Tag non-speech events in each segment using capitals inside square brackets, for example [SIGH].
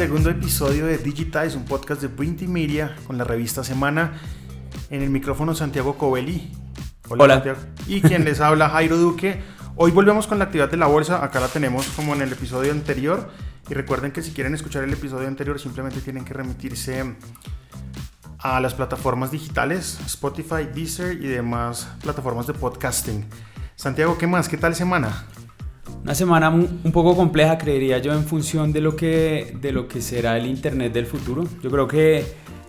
segundo episodio de Digitize, un podcast de Print y Media con la revista Semana. En el micrófono Santiago Covelli. Hola. Santiago. Y quien les habla Jairo Duque. Hoy volvemos con la actividad de la bolsa. Acá la tenemos como en el episodio anterior. Y recuerden que si quieren escuchar el episodio anterior simplemente tienen que remitirse a las plataformas digitales, Spotify, Deezer y demás plataformas de podcasting. Santiago, ¿qué más? ¿Qué tal semana? Una semana un poco compleja, creería yo, en función de lo que, de lo que será el Internet del futuro. Yo creo que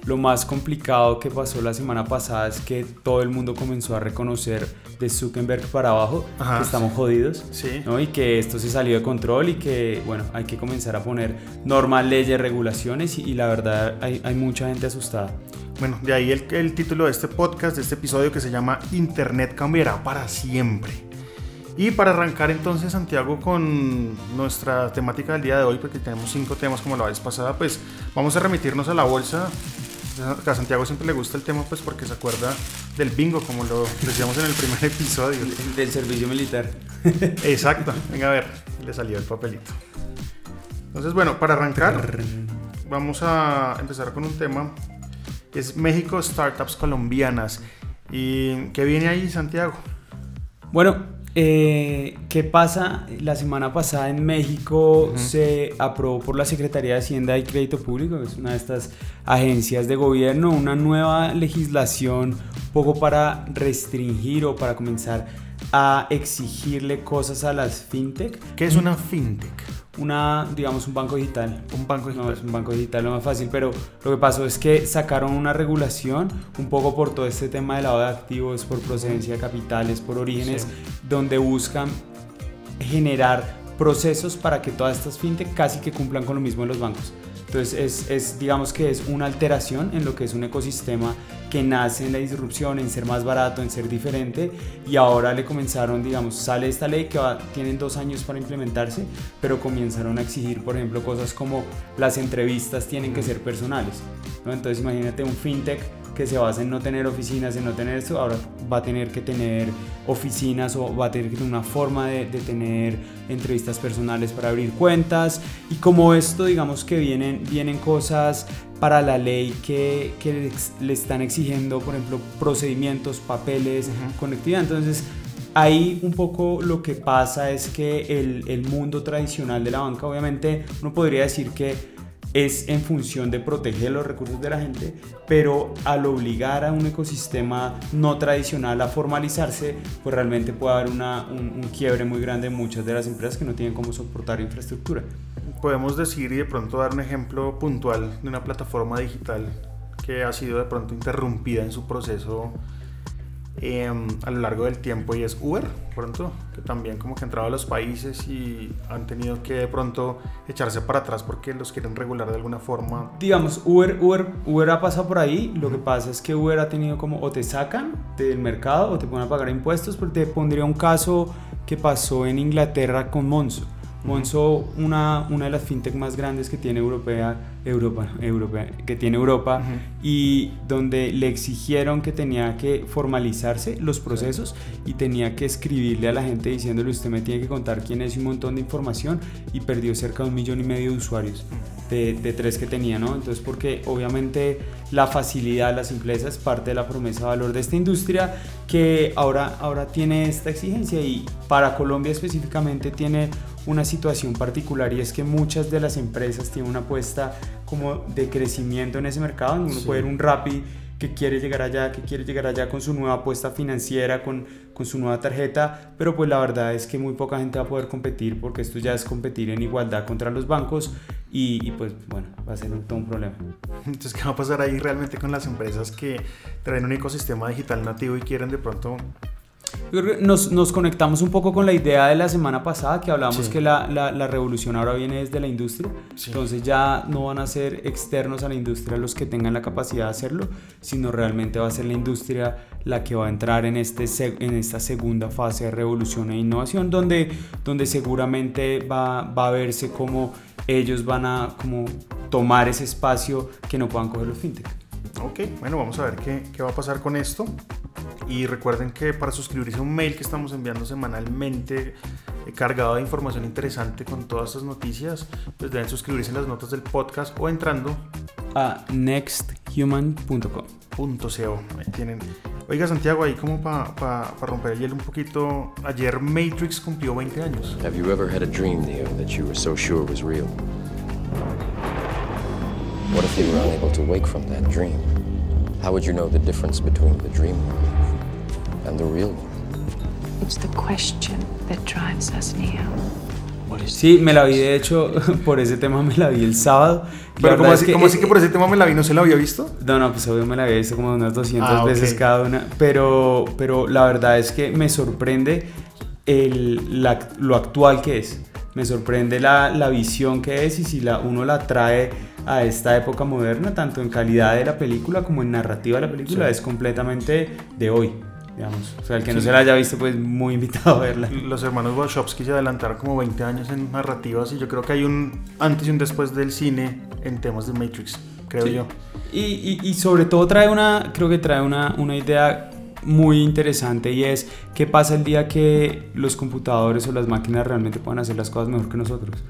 lo más complicado que pasó la semana pasada es que todo el mundo comenzó a reconocer de Zuckerberg para abajo que estamos jodidos sí. y que esto se salió de control y que bueno, hay que comenzar a poner normas, leyes, regulaciones y, la verdad hay, hay, mucha gente asustada. Bueno, de ahí el, el título de este podcast, de este episodio que se llama Internet cambiará para siempre. Y para arrancar entonces, Santiago, con nuestra temática del día de hoy, porque tenemos cinco temas como la vez pasada, pues vamos a remitirnos a la bolsa. A Santiago siempre le gusta el tema, pues porque se acuerda del bingo, como lo decíamos en el primer [LAUGHS] episodio. Del servicio militar. Exacto. Venga a ver, le salió el papelito. Entonces, bueno, para arrancar, vamos a empezar con un tema que es México Startups Colombianas. ¿Y qué viene ahí, Santiago? Bueno, eh, ¿Qué pasa? La semana pasada en México se aprobó por la Secretaría de Hacienda y Crédito Público, que es una de estas agencias de gobierno, una nueva legislación un poco para restringir o para comenzar a exigirle cosas a las fintech. ¿Qué es una fintech? Una, digamos, un banco digital. Un banco digital. No, es un banco digital lo más fácil, pero lo que pasó es que sacaron una regulación un poco por todo este tema de lavado de activos, por procedencia de capitales, por orígenes, donde buscan generar procesos para que todas estas fintech casi que cumplan con lo mismo en los bancos. Entonces es, es, digamos que es una alteración en lo que es un ecosistema que nace en la disrupción, en ser más barato, en ser diferente y ahora le comenzaron, digamos, sale esta ley que va, tienen dos años para implementarse, pero comenzaron a exigir, por ejemplo, cosas como las entrevistas tienen que ser personales. ¿no? Entonces imagínate un fintech que se basa en no tener oficinas, en no tener eso, ahora va a tener que tener oficinas o va a tener que tener una forma de, tener entrevistas personales para abrir cuentas. Y como esto, digamos que vienen, vienen cosas para la ley que, que le están exigiendo, por ejemplo, procedimientos, papeles, conectividad. Entonces, ahí un poco lo que pasa es que el, el mundo tradicional de la banca, obviamente, uno podría decir que es en función de proteger los recursos de la gente, pero al obligar a un ecosistema no tradicional a formalizarse, pues realmente puede haber una, un, quiebre muy grande en muchas de las empresas que no tienen cómo soportar infraestructura. Podemos decir y de pronto dar un ejemplo puntual de una plataforma digital que ha sido de pronto interrumpida en su proceso Em, a lo largo del tiempo y es Uber, pronto, que también como que ha entrado a los países y han tenido que de pronto echarse para atrás porque los quieren regular de alguna forma. Digamos, Uber, Uber, Uber ha pasado por ahí, lo que pasa es que Uber ha tenido como o te sacan del mercado o te ponen a pagar impuestos, porque te pondría un caso que pasó en Inglaterra con Monzo. Monzo, una, una de las fintech más grandes que tiene Europea, Europa, Europea, que tiene Europa y donde le exigieron que tenía que formalizarse los procesos y tenía que escribirle a la gente diciéndole usted me tiene que contar quién es y un montón de información y perdió cerca de un millón y medio de usuarios de, de tres que tenía, ¿no? Entonces porque obviamente la facilidad, la simpleza es parte de la promesa de valor de esta industria que ahora, ahora tiene esta exigencia y para Colombia específicamente tiene una situación particular y es que muchas de las empresas tienen una apuesta como de crecimiento en ese mercado. Uno puede ver un Rappi que quiere llegar allá, que quiere llegar allá con su nueva apuesta financiera, con, con su nueva tarjeta, pero pues la verdad es que muy poca gente va a poder competir porque esto ya es competir en igualdad contra los bancos y, y pues bueno, va a ser todo un problema. Entonces, ¿qué va a pasar ahí realmente con las empresas que traen un ecosistema digital nativo y quieren de pronto nos, nos, conectamos un poco con la idea de la semana pasada que hablábamos que la, la, revolución ahora viene desde la industria. Entonces ya no van a ser externos a la industria los que tengan la capacidad de hacerlo, sino realmente va a ser la industria la que va a entrar en, este, en esta segunda fase de revolución e innovación, donde, donde seguramente va, va a verse como ellos van a como tomar ese espacio que no puedan coger los fintech. Ok, bueno, vamos a ver qué, qué va a pasar con esto. Y recuerden que para suscribirse a un mail que estamos enviando semanalmente cargado de información interesante con todas estas noticias, pues deben suscribirse en las notas del podcast o entrando a nexthuman.com. Ahí tienen. Oiga, Santiago, ahí como para pa, pa romper el hielo un poquito, ayer Matrix cumplió 20 años. Have you ever had a dream, Neo, that you were so sure was real? If you were unable to wake from that dream? How would you know the difference between the dream world and the real world? It's the question that drives us, Neo. Sí, me la vi, de hecho, [LAUGHS] por ese tema me la vi el sábado. Pero ¿cómo así, que, así que por ese tema me la vi? ¿No se la había visto? No, no, pues obvio me la había visto como unas 200 ah, veces cada una. Pero, pero la verdad es que me sorprende el, la, lo actual que es. Me sorprende la, la, visión que es y si la, uno la trae a esta época moderna, tanto en calidad de la película como en narrativa de la película, es completamente de hoy. Digamos. O sea, el que no se la haya visto, pues muy invitado a verla. Los hermanos Wachowski se adelantaron como 20 años en narrativas y yo creo que hay un antes y un después del cine en temas de Matrix, creo yo. Y, y, y, sobre todo trae una, creo que trae una, una idea muy interesante y es qué pasa el día que los computadores o las máquinas realmente puedan hacer las cosas mejor que nosotros.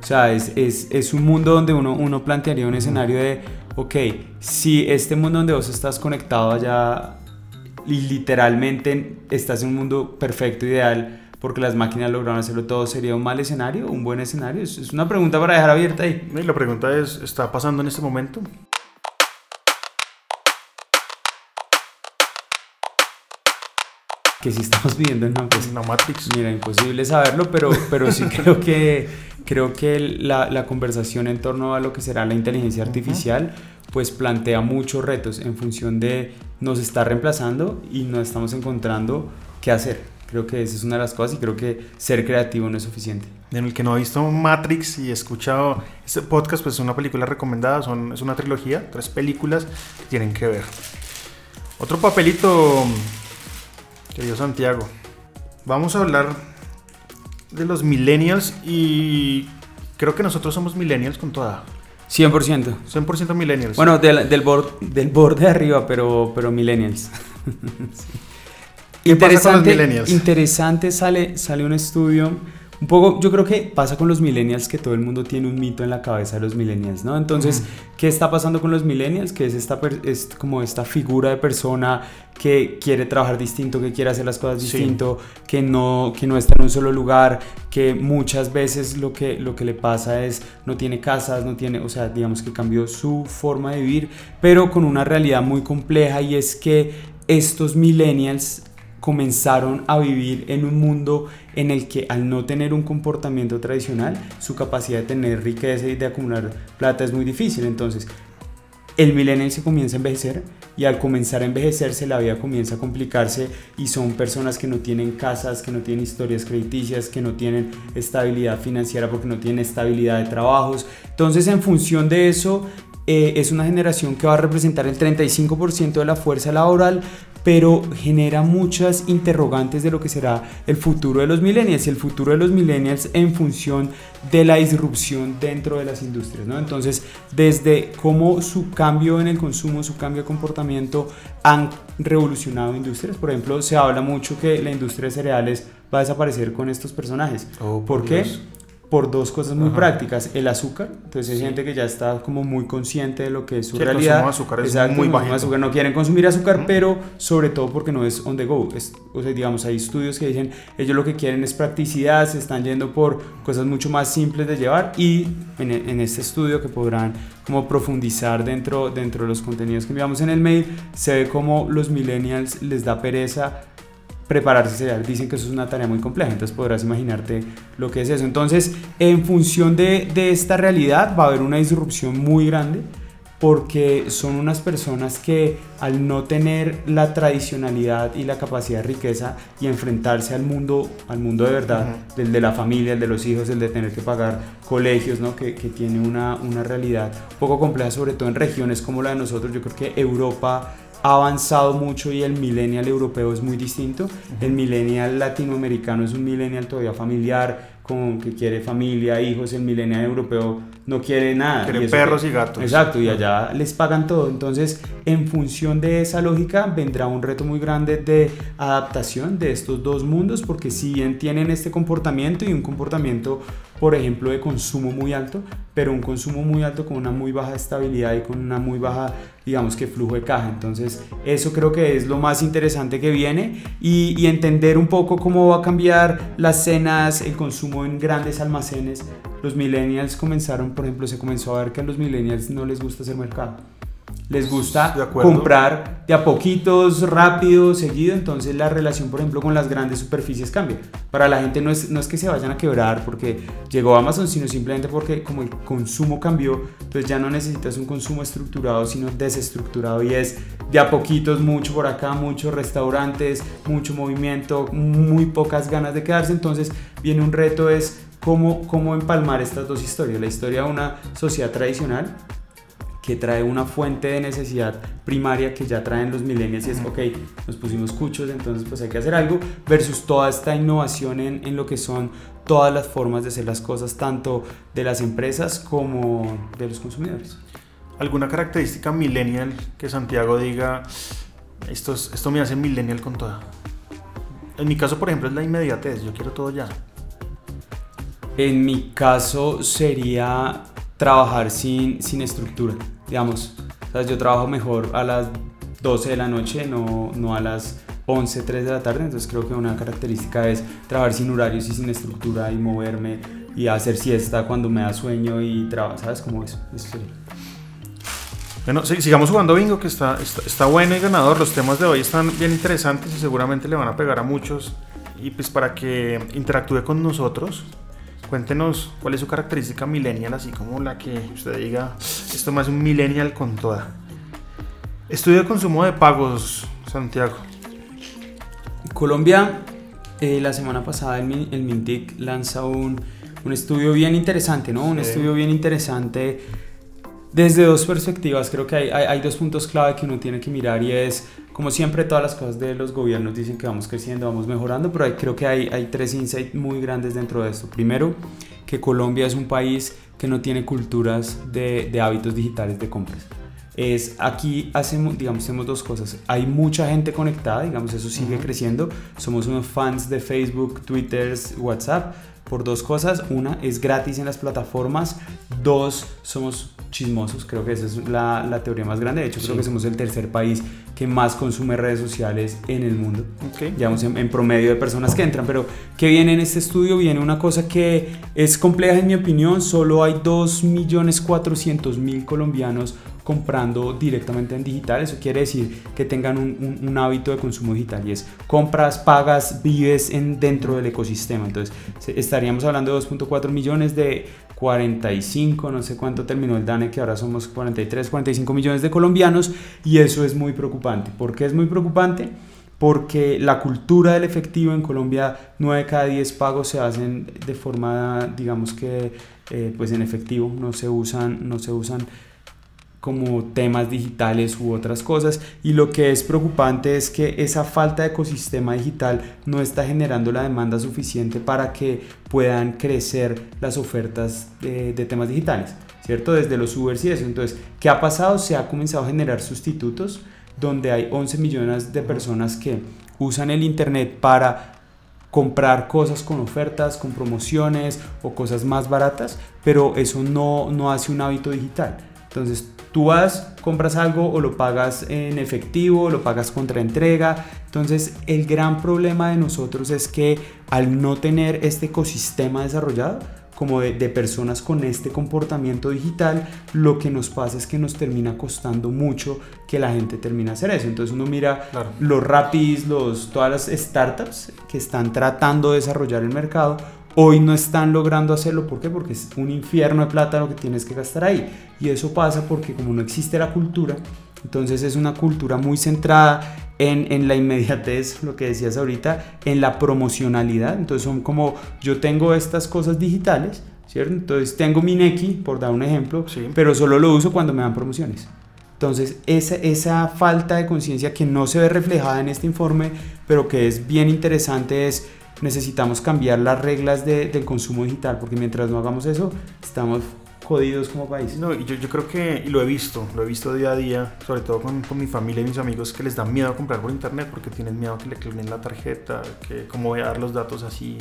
O sea, es, es, es un mundo donde uno, uno plantearía un escenario de, ok, si este mundo donde vos estás conectado allá y literalmente estás en un mundo perfecto, ideal, porque las máquinas lograron hacerlo todo, ¿sería un mal escenario? ¿Un buen escenario? Es una pregunta para dejar abierta ahí. Y la pregunta es, ¿está pasando en este momento? Que si estamos [LAUGHS] viviendo en una, pues, Matrix. Mira, imposible saberlo, pero, pero sí [LAUGHS] creo que, creo que la, la, conversación en torno a lo que será la inteligencia artificial, pues plantea muchos retos en función de nos está reemplazando y nos estamos encontrando qué hacer. Creo que esa es una de las cosas y creo que ser creativo no es suficiente. En el que no ha visto Matrix y escuchado este podcast, pues es una película recomendada, son, es una trilogía, tres películas que tienen que ver. Otro papelito, querido Santiago. Vamos a hablar de los millennials y creo que nosotros somos millennials con toda. 100%. 100% millennials. Bueno, del, del, del borde de arriba, pero, pero millennials. [LAUGHS] interesante, millennials? Interesante sale, sale un estudio un poco, yo creo que pasa con los millennials que todo el mundo tiene un mito en la cabeza de los millennials, ¿no? Entonces, ¿qué está pasando con los millennials? Que es, esta, es como esta figura de persona que quiere trabajar distinto, que quiere hacer las cosas distinto, que, no, que no está en un solo lugar, que muchas veces lo que, lo que le pasa es no tiene casas, no tiene, o sea, digamos que cambió su forma de vivir, pero con una realidad muy compleja y es que estos millennials comenzaron a vivir en un mundo en el que al no tener un comportamiento tradicional, su capacidad de tener riqueza y de acumular plata es muy difícil. Entonces, el millennial se comienza a envejecer y al comenzar a envejecerse la vida comienza a complicarse y son personas que no tienen casas, que no tienen historias crediticias, que no tienen estabilidad financiera porque no tienen estabilidad de trabajos. Entonces en función de eso eh, es una generación que va a representar el 35% de la fuerza laboral, pero genera muchas interrogantes de lo que será el futuro de los millennials y el futuro de los millennials en función de la disrupción dentro de las industrias, ¿no? Entonces, desde cómo su cambio en el consumo, su cambio de comportamiento han revolucionado industrias. Por ejemplo, se habla mucho que la industria de cereales va a desaparecer con estos personajes. Oh, ¿Por, qué? Por dos cosas muy prácticas. El azúcar, entonces hay gente que ya está como muy consciente de lo que es su realidad. El azúcar es muy bajo. azúcar no quieren consumir azúcar, pero sobre todo porque no es on the go. Es, o sea, digamos, hay estudios que dicen, ellos lo que quieren es practicidad, se están yendo por cosas mucho más simples de llevar y en, en este estudio que podrán como profundizar dentro, dentro de los contenidos que enviamos en el mail, se ve como los millennials les da pereza prepararse cereal. Dicen que eso es una tarea muy compleja, entonces podrás imaginarte lo que es eso. Entonces, en función de, de esta realidad va a haber una disrupción muy grande porque son unas personas que al no tener la tradicionalidad y la capacidad de riqueza y enfrentarse al mundo, al mundo de verdad, del de la familia, el de los hijos, el de tener que pagar colegios, ¿no? que, que tiene una, una realidad un poco compleja, sobre todo en regiones como la de nosotros. Yo creo que Europa ha avanzado mucho y el millennial europeo es muy distinto. El millennial latinoamericano es un millennial todavía familiar, con, que quiere familia, hijos. El millennial europeo no quiere nada. Quieren eso perros que- y gatos. Exacto, y allá les pagan todo. Entonces, en función de esa lógica, vendrá un reto muy grande de adaptación de estos dos mundos, porque si bien tienen este comportamiento y un comportamiento, por ejemplo, de consumo muy alto, pero un consumo muy alto con una muy baja estabilidad y con una muy baja, digamos que flujo de caja. Entonces, eso creo que es lo más interesante que viene y, entender un poco cómo va a cambiar las cenas, el consumo en grandes almacenes. Los millennials comenzaron, por ejemplo, se comenzó a ver que a los millennials no les gusta hacer mercado. Les gusta De acuerdo. comprar de a poquitos, rápido, seguido, entonces la relación, por ejemplo, con las grandes superficies cambia. Para la gente no es, no es que se vayan a quebrar porque llegó Amazon, sino simplemente porque como el consumo cambió, entonces ya no necesitas un consumo estructurado, sino desestructurado y es de a poquitos, mucho por acá, muchos restaurantes, mucho movimiento, muy pocas ganas de quedarse, entonces viene un reto es cómo, cómo empalmar estas dos historias, la historia de una sociedad tradicional que trae una fuente de necesidad primaria que ya traen los millennials y es, ok, nos pusimos cuchos, entonces pues hay que hacer algo, versus toda esta innovación en, en lo que son todas las formas de hacer las cosas, tanto de las empresas como de los consumidores. ¿Alguna característica millennial que Santiago diga, esto, es- esto me hace millennial con toda? En mi caso, por ejemplo, es la inmediatez, yo quiero todo ya. En mi caso sería trabajar sin, sin estructura, digamos. Sea, yo trabajo mejor a las 12 de la noche, no, no a las 11, 3 de la tarde. Entonces creo que una característica es trabajar sin horarios y sin estructura y moverme y hacer siesta cuando me da sueño y trabajar, ¿sabes cómo es? Eso. Bueno, si- sigamos jugando bingo, que está, está, está bueno y ganador. Los temas de hoy están bien interesantes y seguramente le van a pegar a muchos. Y pues para que interactúe con nosotros, cuéntenos cuál es su característica millennial, así como la que usted diga, esto más un millennial con toda. Estudio de consumo de pagos, Santiago. Colombia, eh, la semana pasada el, Min- el Mintic lanza un, un estudio bien interesante, ¿no? Un Sí. estudio bien interesante desde dos perspectivas. Creo que hay, hay, hay dos puntos clave que uno tiene que mirar y es, como siempre, todas las cosas de los gobiernos dicen que vamos creciendo, vamos mejorando, pero hay- creo que hay, hay tres insights muy grandes dentro de esto. Primero, que Colombia es un país que no tiene culturas de, de hábitos digitales de compras es aquí hacemos, digamos, hacemos dos cosas. Hay mucha gente conectada, digamos, eso sigue creciendo. Somos unos fans de Facebook, Twitter, WhatsApp por dos cosas. Una, es gratis en las plataformas. Dos, somos chismosos. Creo que esa es la, la teoría más grande. De hecho, creo Sí. que somos el tercer país que más consume redes sociales en el mundo Ok. digamos, en, en promedio de personas que entran. Pero que viene en este estudio? Viene una cosa que es compleja en mi opinión. Solo hay 2.400.000 colombianos comprando directamente en digital. Eso quiere decir que tengan un, hábito de consumo digital y es compras, pagas, vives en, dentro del ecosistema. Entonces estaríamos hablando de 2.4 millones de 45, no sé cuánto terminó el DANE, que ahora somos 43, 45 millones de colombianos y eso es muy preocupante. ¿Por qué es muy preocupante? Porque la cultura del efectivo en Colombia, 9 de cada 10 pagos se hacen de forma, digamos que, eh, pues en efectivo, no se usan, no se usan como temas digitales u otras cosas y lo que es preocupante es que esa falta de ecosistema digital no está generando la demanda suficiente para que puedan crecer las ofertas de, de temas digitales, ¿cierto? Desde los Ubers y eso. Entonces, ¿qué ha pasado? Se ha comenzado a generar sustitutos donde hay 11 millones de personas que usan el Internet para comprar cosas con ofertas, con promociones o cosas más baratas, pero eso no, no hace un hábito digital. Entonces tú vas, compras algo o lo pagas en efectivo, o lo pagas contra entrega. Entonces el gran problema de nosotros es que al no tener este ecosistema desarrollado, como de, de personas con este comportamiento digital, lo que nos pasa es que nos termina costando mucho que la gente termine a hacer eso. Entonces uno mira Claro. los Rapis, los, todas las startups que están tratando de desarrollar el mercado, hoy no están logrando hacerlo. ¿Por qué? Porque es un infierno de plata lo que tienes que gastar ahí. Y eso pasa porque como no existe la cultura, entonces es una cultura muy centrada en, en la inmediatez, lo que decías ahorita, en la promocionalidad. Entonces son como, yo tengo estas cosas digitales, ¿cierto? Entonces tengo mi Neki, por dar un ejemplo, Sí. pero solo lo uso cuando me dan promociones. Entonces, esa, esa falta de conciencia que no se ve reflejada en este informe, pero que es bien interesante, es necesitamos cambiar las reglas de- del consumo digital, porque mientras no hagamos eso, estamos jodidos como país. No, yo, yo creo que, y lo he visto, lo he visto día a día, sobre todo con, con mi familia y mis amigos, que les da miedo comprar por internet porque tienen miedo que le clonen la tarjeta, que cómo voy a dar los datos así.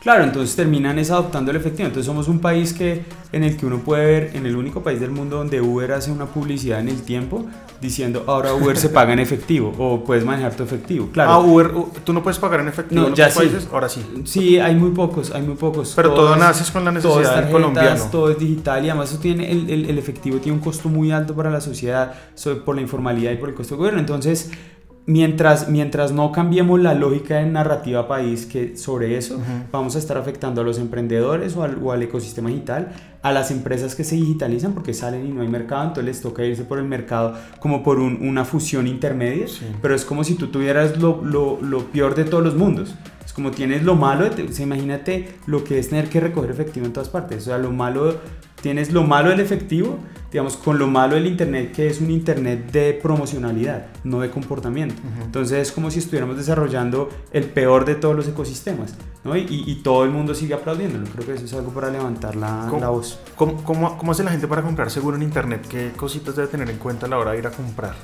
Claro, entonces terminan es adoptando el efectivo. Entonces somos un país que en el que uno puede ver, en el único país del mundo donde Uber hace una publicidad en el tiempo diciendo ahora Uber se paga en efectivo o puedes manejar tu efectivo. Claro. Ah, Uber, tú no puedes pagar en efectivo No, en ya otros sí. países, ahora sí. Sí, hay muy pocos, hay muy pocos. Pero todo es- naces con la necesidad del tarjetas, colombiano. Todo es digital y además eso tiene, el, el- el efectivo tiene un costo muy alto para la sociedad sobre- por la informalidad y por el costo del gobierno. Entonces, mientras, mientras no cambiemos la lógica de narrativa país que sobre eso, vamos a estar afectando a los emprendedores o al, o al ecosistema digital, a las empresas que se digitalizan porque salen y no hay mercado, entonces les toca irse por el mercado como por un- una fusión intermedia, Sí. pero es como si tú tuvieras lo, lo- lo peor de todos los mundos. Es como tienes lo malo, o sea, imagínate lo que es tener que recoger efectivo en todas partes. O sea, lo malo, tienes lo malo del efectivo, digamos, con lo malo del Internet, que es un Internet de promocionalidad, no de comportamiento. Entonces es como si estuviéramos desarrollando el peor de todos los ecosistemas, ¿no? Y, y- y todo el mundo sigue aplaudiéndolo. Creo que eso es algo para levantar la, ¿Cómo? la voz. ¿Cómo, cómo, cómo hace la gente para comprar seguro en internet? ¿Qué cositas debe tener en cuenta a la hora de ir a comprar?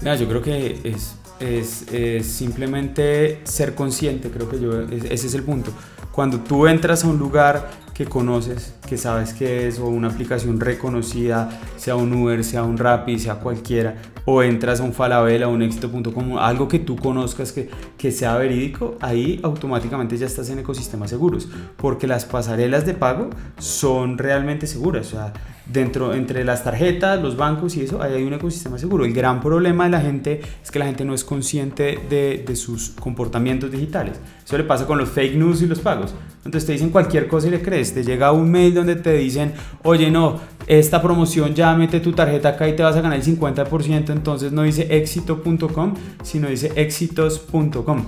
Mira, yo creo que es, es, es simplemente ser consciente, creo que yo, es- ese es el punto. Cuando tú entras a un lugar que conoces, que sabes que es, o una aplicación reconocida, sea un Uber, sea un Rappi, sea cualquiera, o entras a un Falabella, un éxito.com, algo que tú conozcas que, que sea verídico, ahí automáticamente ya estás en ecosistemas seguros, porque las pasarelas de pago son realmente seguras, o sea, dentro, entre las tarjetas, los bancos y eso, ahí hay un ecosistema seguro. El gran problema de la gente es que la gente no es consciente de, de sus comportamientos digitales. Eso le pasa con los fake news y los pagos. Entonces te dicen cualquier cosa y le crees. Te llega un mail donde te dicen, oye, no, esta promoción ya mete tu tarjeta acá y te vas a ganar el 50%. Entonces no dice éxito.com, sino dice éxitos.com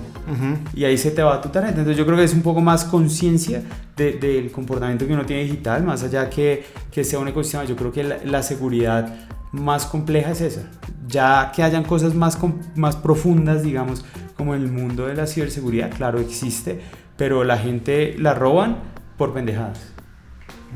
y ahí se te va tu tarjeta. Entonces yo creo que es un poco más conciencia de- del comportamiento que uno tiene digital, más allá que, que sea un ecosistema. Yo creo que la, la seguridad más compleja es esa. Ya que hayan cosas más, más profundas, digamos, como en el mundo de la ciberseguridad, claro, existe, pero la gente la roban por pendejadas.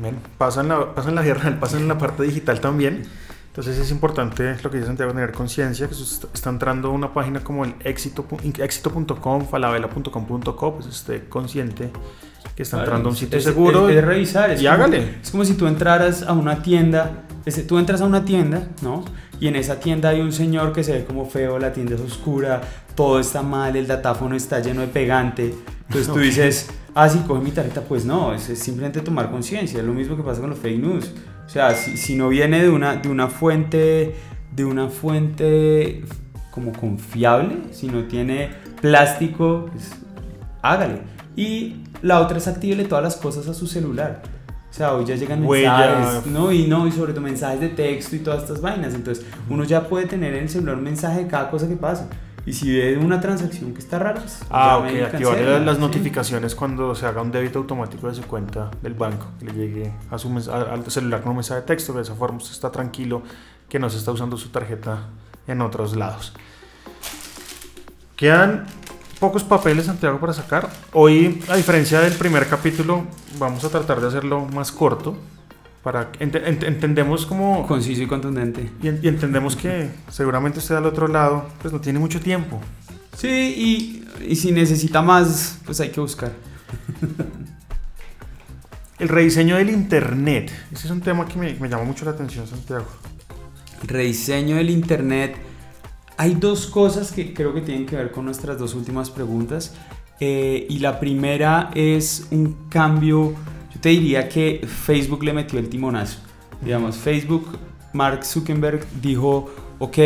Bien, Pasa en la, pasa en la real, [LAUGHS] pasa en la parte digital también. Entonces es importante lo que dice Santiago, tener conciencia que está, entrando a una página como el éxito, éxito.com, falabella.com.co, pues esté consciente que está entrando a un sitio Es- seguro. Es, es revisar. Es y como- hágale. Es como si tú entraras a una tienda. ese- Tú entras a una tienda, ¿no? Y en esa tienda hay un señor que se ve como feo, la tienda es oscura, todo está mal, el datáfono está lleno de pegante. Entonces tú dices, ah, sí, coge mi tarjeta. Pues no, es, es simplemente tomar conciencia. Es lo mismo que pasa con los fake news. O sea, si, si no viene de una, de una fuente, de una fuente como confiable, si no tiene plástico, pues hágale. Y la otra es actívele todas las cosas a su celular. O sea, hoy ya llegan Huella. mensajes, ¿no? Y no, y sobre todo mensajes de texto y todas estas vainas. Entonces, uno ya puede tener en el celular un mensaje de cada cosa que pasa. Y si ve una transacción que está rara, pues Ah, ok, activar las ¿sí? notificaciones cuando se haga un débito automático de su cuenta del banco, que le llegue a su a- al celular con un mensaje de texto, de esa forma usted está tranquilo que no se está usando su tarjeta en otros lados. Quedan pocos papeles, Santiago, para sacar. Hoy, a diferencia del primer capítulo, vamos a tratar de hacerlo más corto. Para ent- ent- entendemos como Conciso y contundente. y, en- y entendemos que seguramente usted al otro lado pues no tiene mucho tiempo. Sí, y, y si necesita más, pues hay que buscar. [LAUGHS] El rediseño del Internet. Ese es un tema que me, me llama mucho la atención, Santiago. Rediseño del Internet. Hay dos cosas que creo que tienen que ver con nuestras dos últimas preguntas. Eh, y la primera es un cambio, te diría que Facebook le metió el timonazo. Digamos, Facebook, Mark Zuckerberg dijo, ok,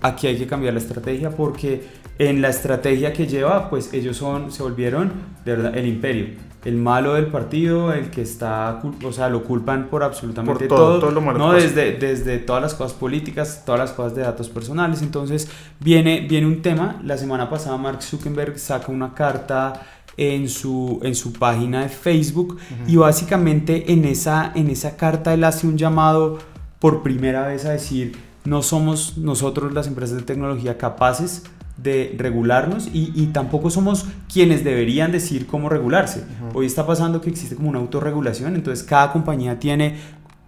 aquí hay que cambiar la estrategia porque en la estrategia que lleva, pues ellos son, se volvieron de verdad el imperio. El malo del partido, el que está, o sea, lo culpan por absolutamente Por todo, todo lo malo ¿no? Desde, desde todas las cosas políticas, todas las cosas de datos personales. Entonces viene, viene un tema. La semana pasada Mark Zuckerberg saca una carta en su, en su página de Facebook y básicamente en esa, en esa carta él hace un llamado por primera vez a decir no somos nosotros las empresas de tecnología capaces de regularnos y, y tampoco somos quienes deberían decir cómo regularse. Hoy está pasando que existe como una autorregulación, entonces cada compañía tiene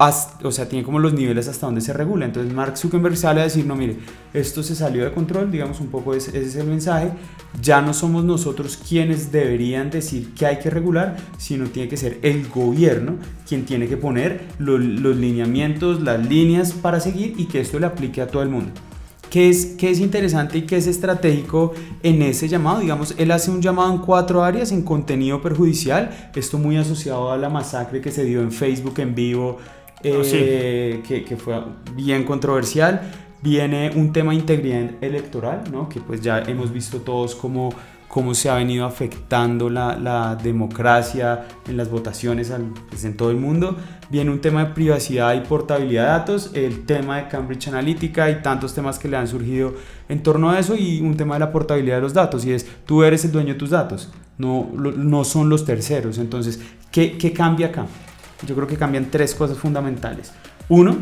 o sea, tiene como los niveles hasta donde se regula. Entonces Mark Zuckerberg sale a decir, no, mire, esto se salió de control, digamos un poco ese, es el mensaje, ya no somos nosotros quienes deberían decir que hay que regular, sino tiene que ser el gobierno quien tiene que poner los lineamientos, las líneas para seguir y que esto le aplique a todo el mundo. ¿Qué es, qué es interesante y qué es estratégico en ese llamado? Digamos, él hace un llamado en cuatro áreas en contenido perjudicial, esto muy asociado a la masacre que se dio en Facebook en vivo Ah, eh, que, fue bien controversial. Viene un tema de integridad electoral, ¿no? que pues ya hemos visto todos cómo, cómo se ha venido afectando la, la democracia en las votaciones pues, en todo el mundo. Viene un tema de privacidad y portabilidad de datos, el tema de Cambridge Analytica y tantos temas que le han surgido en torno a eso y un tema de la portabilidad de los datos y es tú eres el dueño de tus datos, no, no son los terceros. Entonces, ¿qué, qué cambia acá? Yo creo que cambian tres cosas fundamentales. Uno,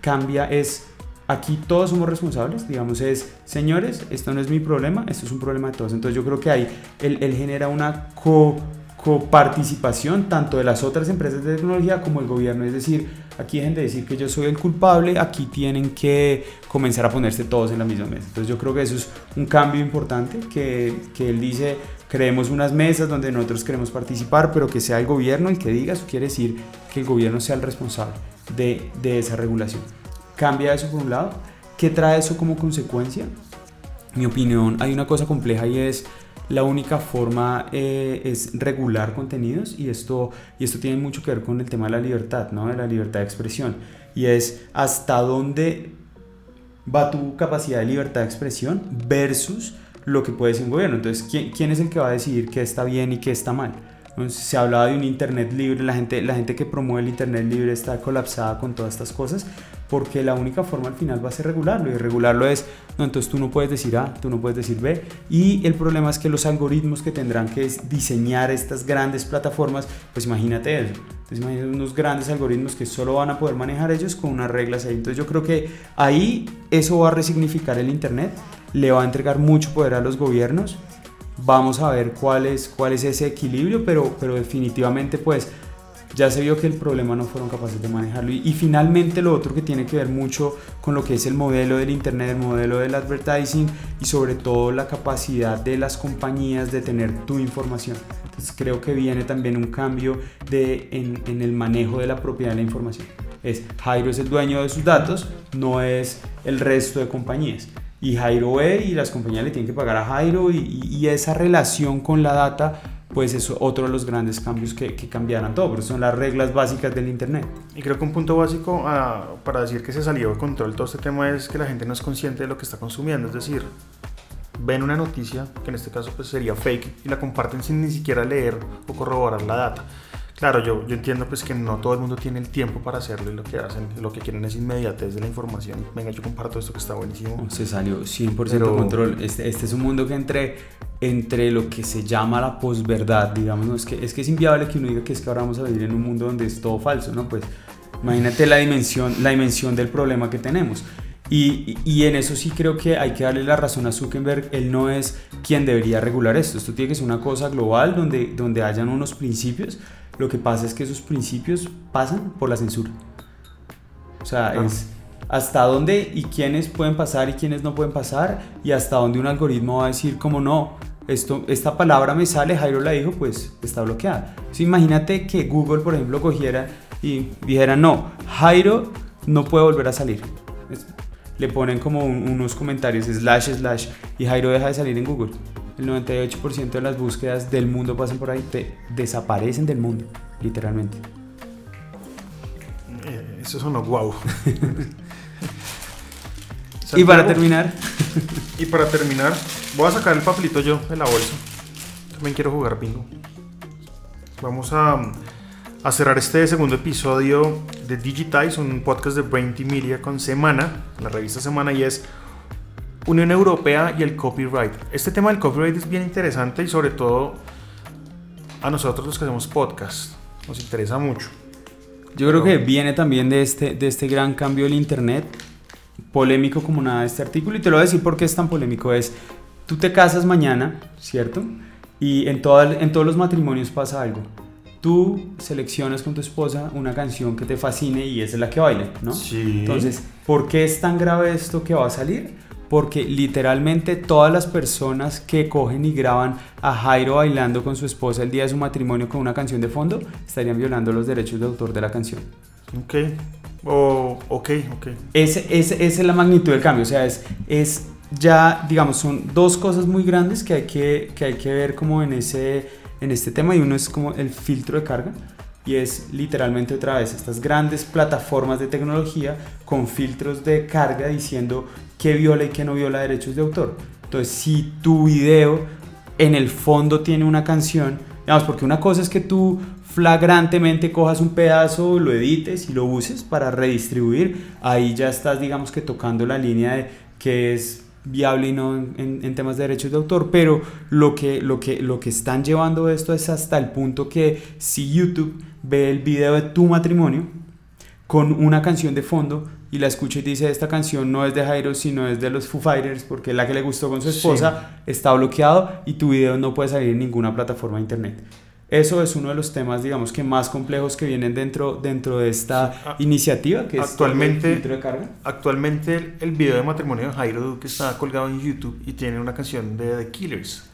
cambia es, aquí todos somos responsables, digamos, es, señores, esto no es mi problema, esto es un problema de todos. Entonces yo creo que ahí él, él genera una co coparticipación tanto de las otras empresas de tecnología como el gobierno. Es decir, aquí dejen de decir que yo soy el culpable, aquí tienen que comenzar a ponerse todos en la misma mesa. Entonces yo creo que eso es un cambio importante que, que él dice, creemos unas mesas donde nosotros queremos participar, pero que sea el gobierno el que diga, eso quiere decir que el gobierno sea el responsable de, de esa regulación. Cambia eso por un lado. ¿Qué trae eso como consecuencia? mi opinión, hay una cosa compleja y es la única forma eh, es regular contenidos y esto, y esto tiene mucho que ver con el tema de la libertad, ¿no? de la libertad de expresión. Y es hasta dónde va tu capacidad de libertad de expresión versus lo que puede ser un gobierno. Entonces, ¿quién, quién es el que va a decidir qué está bien y qué está mal? se hablaba de un Internet libre, la gente, la gente que promueve el Internet libre está colapsada con todas estas cosas, porque la única forma al final va a ser regularlo, y regularlo es, no, entonces tú no puedes decir A, tú no puedes decir B, y el problema es que los algoritmos que tendrán que diseñar estas grandes plataformas, pues imagínate eso, entonces imagínate unos grandes algoritmos que solo van a poder manejar ellos con unas reglas ahí, entonces yo creo que ahí eso va a resignificar el Internet, le va a entregar mucho poder a los gobiernos, Vamos a ver cuál es, cuál es ese equilibrio, pero, pero definitivamente pues ya se vio que el problema no fueron capaces de manejarlo. Y, finalmente lo otro que tiene que ver mucho con lo que es el modelo del Internet, el modelo del advertising y sobre todo la capacidad de las compañías de tener tu información. Entonces creo que viene también un cambio de, en, el manejo de la propiedad de la información. Es Jairo es el dueño de sus datos, no es el resto de compañías y Jairo ve y las compañías le tienen que pagar a Jairo y, esa relación con la data pues es otro de los grandes cambios que, que cambiarán todo, pero son las reglas básicas del Internet. Y creo que un punto básico ah, para decir que se salió de control todo este tema es que la gente no es consciente de lo que está consumiendo, es decir, ven una noticia, que en este caso pues sería fake, y la comparten sin ni siquiera leer o corroborar la data. Claro, yo, yo entiendo pues que no todo el mundo tiene el tiempo para hacerlo y lo que hacen, lo que quieren es inmediatez de la información. Venga, yo comparto esto que está buenísimo. Se salió 100% control. Este, este es un mundo que entre, entre lo que se llama la posverdad, digamos, ¿no? es, que, es que es inviable que uno diga que es que ahora vamos a vivir en un mundo donde es todo falso, ¿no? Pues imagínate la dimensión, la dimensión del problema que tenemos. Y, y, en eso sí creo que hay que darle la razón a Zuckerberg. Él no es quien debería regular esto. Esto tiene que ser una cosa global donde, donde hayan unos principios lo que pasa es que esos principios pasan por la censura. O sea, es hasta dónde y quiénes pueden pasar y quiénes no pueden pasar y hasta dónde un algoritmo va a decir como no, esto, esta palabra me sale, Jairo la dijo, pues está bloqueada. imagínate que Google, por ejemplo, cogiera y dijera no, Jairo no puede volver a salir. le ponen como unos comentarios slash slash y Jairo deja de salir en Google el 98% de las búsquedas del mundo pasan por ahí, te desaparecen del mundo, literalmente. Eh, eso sonó guau. [LAUGHS] y para terminar. y para terminar, voy a sacar el papelito yo de la bolsa. También quiero jugar bingo. Vamos a, a cerrar este segundo episodio de Digitize, un podcast de Brain Media con Semana, la revista Semana, y es Unión Europea y el copyright. Este tema del copyright es bien interesante y sobre todo a nosotros los que hacemos podcast nos interesa mucho. Yo creo que viene también de este, de este gran cambio del Internet, polémico como nada este artículo, y te lo voy a decir por qué es tan polémico. Es tú te casas mañana, ¿cierto? Y en, toda- en todos los matrimonios pasa algo. Tú seleccionas con tu esposa una canción que te fascine y esa es la que baila, ¿no? Sí. Entonces, ¿por qué es tan grave esto que va a salir? Porque literalmente todas las personas que cogen y graban a Jairo bailando con su esposa el día de su matrimonio con una canción de fondo estarían violando los derechos de autor de la canción. Ok. O, ok, ok. Ese, ese- esa es la magnitud del cambio. O sea, es, es ya, digamos, son dos cosas muy grandes que hay que, que, hay que ver como en, ese, en este tema. Y uno es como el filtro de carga. Y es literalmente otra vez estas grandes plataformas de tecnología con filtros de carga diciendo qué viola y qué no viola derechos de autor. Entonces, si tu video en el fondo tiene una canción, digamos, porque una cosa es que tú flagrantemente cojas un pedazo, lo edites y lo uses para redistribuir, ahí ya estás, digamos que tocando la línea de que es viable y no en, temas de derechos de autor, pero lo que, lo, que, lo que están llevando esto es hasta el punto que si YouTube ve el video de tu matrimonio con una canción de fondo y la escucha y dice esta canción no es de Jairo sino es de los Foo Fighters porque es la que le gustó con su esposa, está bloqueado y tu video no puede salir en ninguna plataforma de internet. Eso es uno de los temas, digamos que más complejos que vienen dentro, dentro de esta iniciativa que es actualmente- el filtro de carga. Actualmente el, el video de matrimonio de Jairo Duque está colgado en YouTube y tiene una canción de The Killers.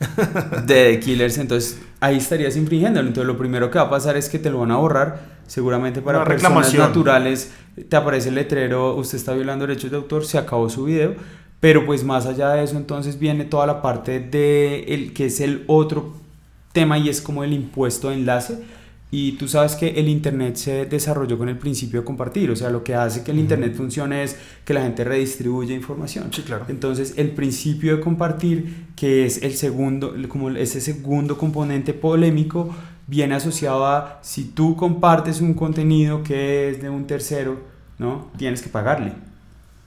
de The Killers, entonces ahí estarías infringiéndolo. Entonces lo primero que va a pasar es que te lo van a borrar, seguramente para Una personas reclamación. naturales te aparece el letrero, usted está violando derechos de autor, se acabó su video. Pero pues más allá de eso, entonces viene toda la parte de el que es el otro tema y es como el impuesto de enlace. Y tú sabes que el Internet se desarrolló con el principio de compartir, o sea, lo que hace que el Internet funcione es que la gente redistribuye información. Sí, claro. Entonces, el principio de compartir, que es el segundo, como ese segundo componente polémico, viene asociado a si tú compartes un contenido que es de un tercero, ¿no? Tienes que pagarle.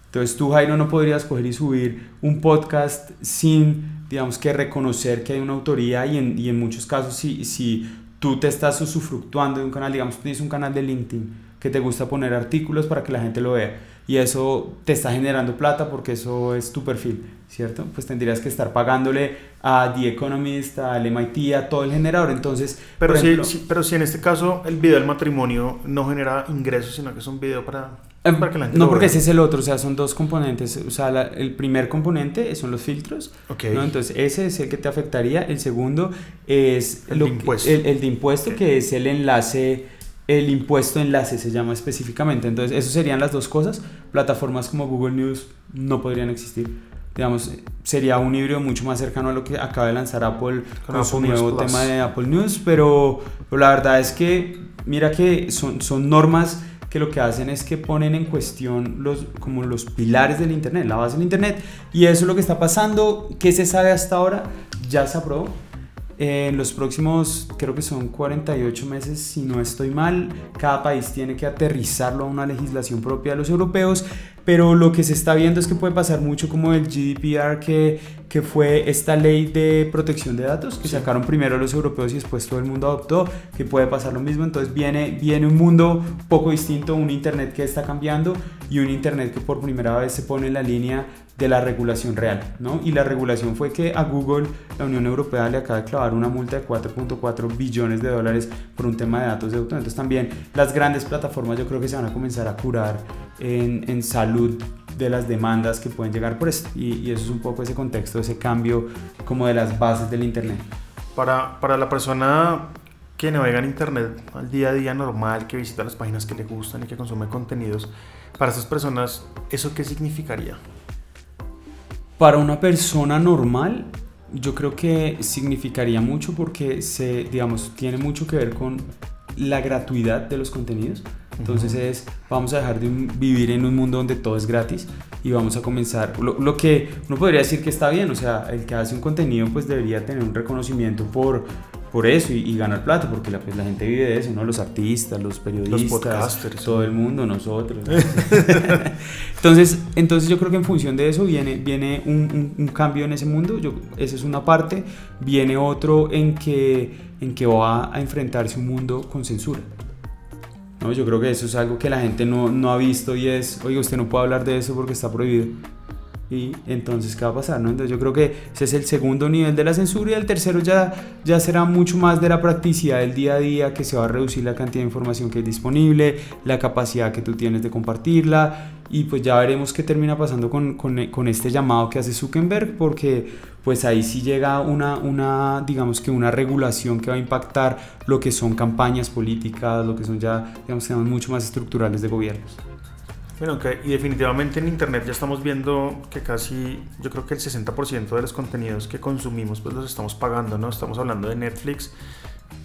Entonces tú, Jairo, no podrías coger y subir un podcast sin, digamos, que reconocer que hay una autoría y en, y en muchos casos si, si tú te estás usufructuando de un canal, digamos, tienes un canal de LinkedIn que te gusta poner artículos para que la gente lo vea y eso te está generando plata porque eso es tu perfil, ¿cierto? Pues tendrías que estar pagándole a The Economist, al MIT, a todo el generador. Entonces, Pero, si, ejemplo, si- pero si en este caso el video del matrimonio no genera ingresos, sino que es un video para, Em, para que la gente No, porque ese es el otro, o sea, son dos componentes. O sea, la- el primer componente son los filtros, Ok. ¿no? Entonces, ese es el que te afectaría. El segundo es El lo de que- impuesto. el, el de impuesto, que es el enlace, el impuesto enlace se llama específicamente. Entonces, eso serían las dos cosas. Plataformas como Google News no podrían existir. Digamos, sería un híbrido mucho más cercano a lo que acaba de lanzar Apple Con con, su Apple nuevo Plus. tema de Apple News, pero, pero la verdad es que, mira que son, son normas que lo que hacen es que ponen en cuestión los, como los pilares del Internet, la base del Internet, y eso es lo que está pasando. ¿Qué se sabe hasta ahora? Ya se aprobó. En los próximos, creo que son 48 meses, si no estoy mal, cada país tiene que aterrizarlo a una legislación propia de los europeos, pero lo que se está viendo es que puede pasar mucho como el GDPR, que, que fue esta ley de protección de datos, que sacaron primero los europeos y después todo el mundo adoptó, que puede pasar lo mismo, entonces viene, viene un mundo poco distinto, un Internet que está cambiando y un Internet que por primera vez se pone en la línea de la regulación real, ¿no? Y la regulación fue que a Google la Unión Europea le acaba de clavar una multa de 4.4 billones de dólares por un tema de datos de autor. Entonces también las grandes plataformas yo creo que se van a comenzar a curar en, en salud de las demandas que pueden llegar por esto. Y, y eso es un poco ese contexto, ese cambio como de las bases del Internet. Para, para la persona que navega en internet al día a día normal, que visita las páginas que le gustan y que consume contenidos, para esas personas, ¿eso qué significaría? Para una persona normal, yo creo que significaría mucho porque se, digamos, tiene mucho que ver con la gratuidad de los contenidos. Entonces es, vamos a dejar de un- vivir en un mundo donde todo es gratis y vamos a comenzar, lo, lo que uno podría decir que está bien, o sea, el que hace un contenido pues debería tener un reconocimiento por, por eso y, y ganar plata, porque la, pues, la gente vive de eso, ¿no? Los artistas, los periodistas, podcasters, todo el mundo, nosotros. ¿no? [LAUGHS] Entonces, entonces yo creo que en función de eso viene, viene un, un- un cambio en ese mundo, yo, esa es una parte, viene otro en que, en que va a enfrentarse un mundo con censura. ¿No? Yo creo que eso es algo que la gente no, no ha visto y es, oiga, usted no puede hablar de eso porque está prohibido. Y entonces qué va a pasar no entonces yo creo que ese es el segundo nivel de la censura y el tercero ya ya será mucho más de la practicidad del día a día que se va a reducir la cantidad de información que es disponible la capacidad que tú tienes de compartirla y pues ya veremos qué termina pasando con, con, con este llamado que hace Zuckerberg porque pues ahí sí llega una, una, digamos que una regulación que va a impactar lo que son campañas políticas, lo que son ya, digamos que mucho más estructurales de gobiernos. Bueno, que, y definitivamente en Internet ya estamos viendo que casi, yo creo que el 60% de los contenidos que consumimos pues los estamos pagando, ¿no? Estamos hablando de Netflix,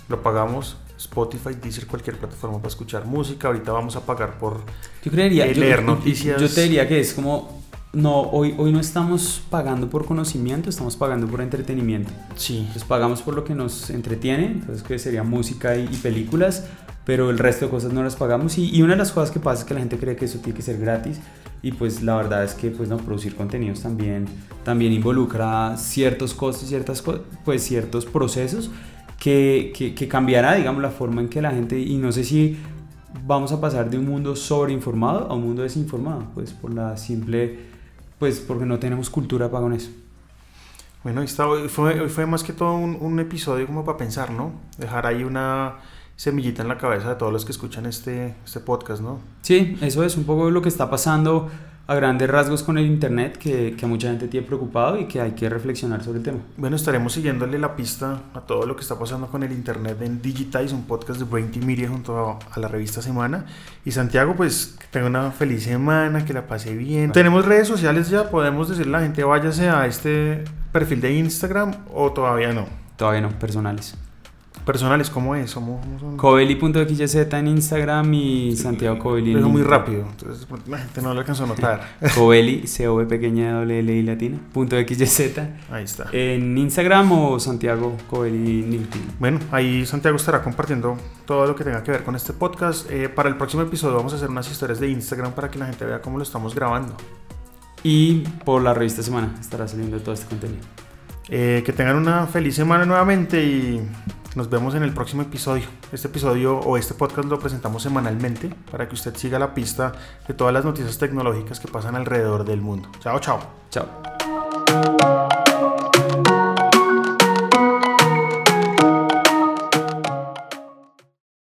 lo pagamos, Spotify, Deezer, cualquier plataforma para escuchar música, ahorita vamos a pagar por yo creería, eh, leer noticias. Yo te diría que es como no, hoy, hoy no estamos pagando por conocimiento, estamos pagando por entretenimiento. Sí. Entonces pagamos por lo que nos entretiene, entonces que sería música y, y películas, pero el resto de cosas no las pagamos. Y, y, una de las cosas que pasa es que la gente cree que eso tiene que ser gratis y pues la verdad es que pues no, producir contenidos también, también involucra ciertos costos, ciertas, pues ciertos procesos que, que, que cambiará, digamos, la forma en que la gente, y no sé si vamos a pasar de un mundo sobreinformado a un mundo desinformado, pues por la simple pues porque no tenemos cultura para con eso. Bueno, hoy fue, hoy fue más que todo un, un, episodio como para pensar, ¿no? Dejar ahí una semillita en la cabeza de todos los que escuchan este, este podcast, ¿no? Sí, eso es un poco lo que está pasando a grandes rasgos con el Internet que, que mucha gente tiene preocupado y que hay que reflexionar sobre el tema. Bueno, estaremos siguiéndole la pista a todo lo que está pasando con el Internet en Digitize, un podcast de Brain Media junto a, la revista Semana. Y Santiago, pues que tenga una feliz semana, que la pase bien. Tenemos redes sociales ya, podemos decirle a la gente váyase a este perfil de Instagram o todavía no. Todavía no, personales. Personales, ¿cómo es? ¿Cómo, Coveli.xyz en Instagram y Santiago Coveli. Pero muy rápido, entonces la gente no lo alcanzó a notar. [LAUGHS] Coveli, C-O-V pequeña doble L y latina, punto XYZ. Ahí está. En Instagram o Santiago Coveli LinkedIn. Bueno, ahí Santiago estará compartiendo todo lo que tenga que ver con este podcast. Eh, para el próximo episodio vamos a hacer unas historias de Instagram para que la gente vea cómo lo estamos grabando. Y por la revista Semana estará saliendo todo este contenido. Eh, que tengan una feliz semana nuevamente y nos vemos en el próximo episodio. Este episodio o este podcast lo presentamos semanalmente para que usted siga la pista de todas las noticias tecnológicas que pasan alrededor del mundo. Chao, chao. Chao.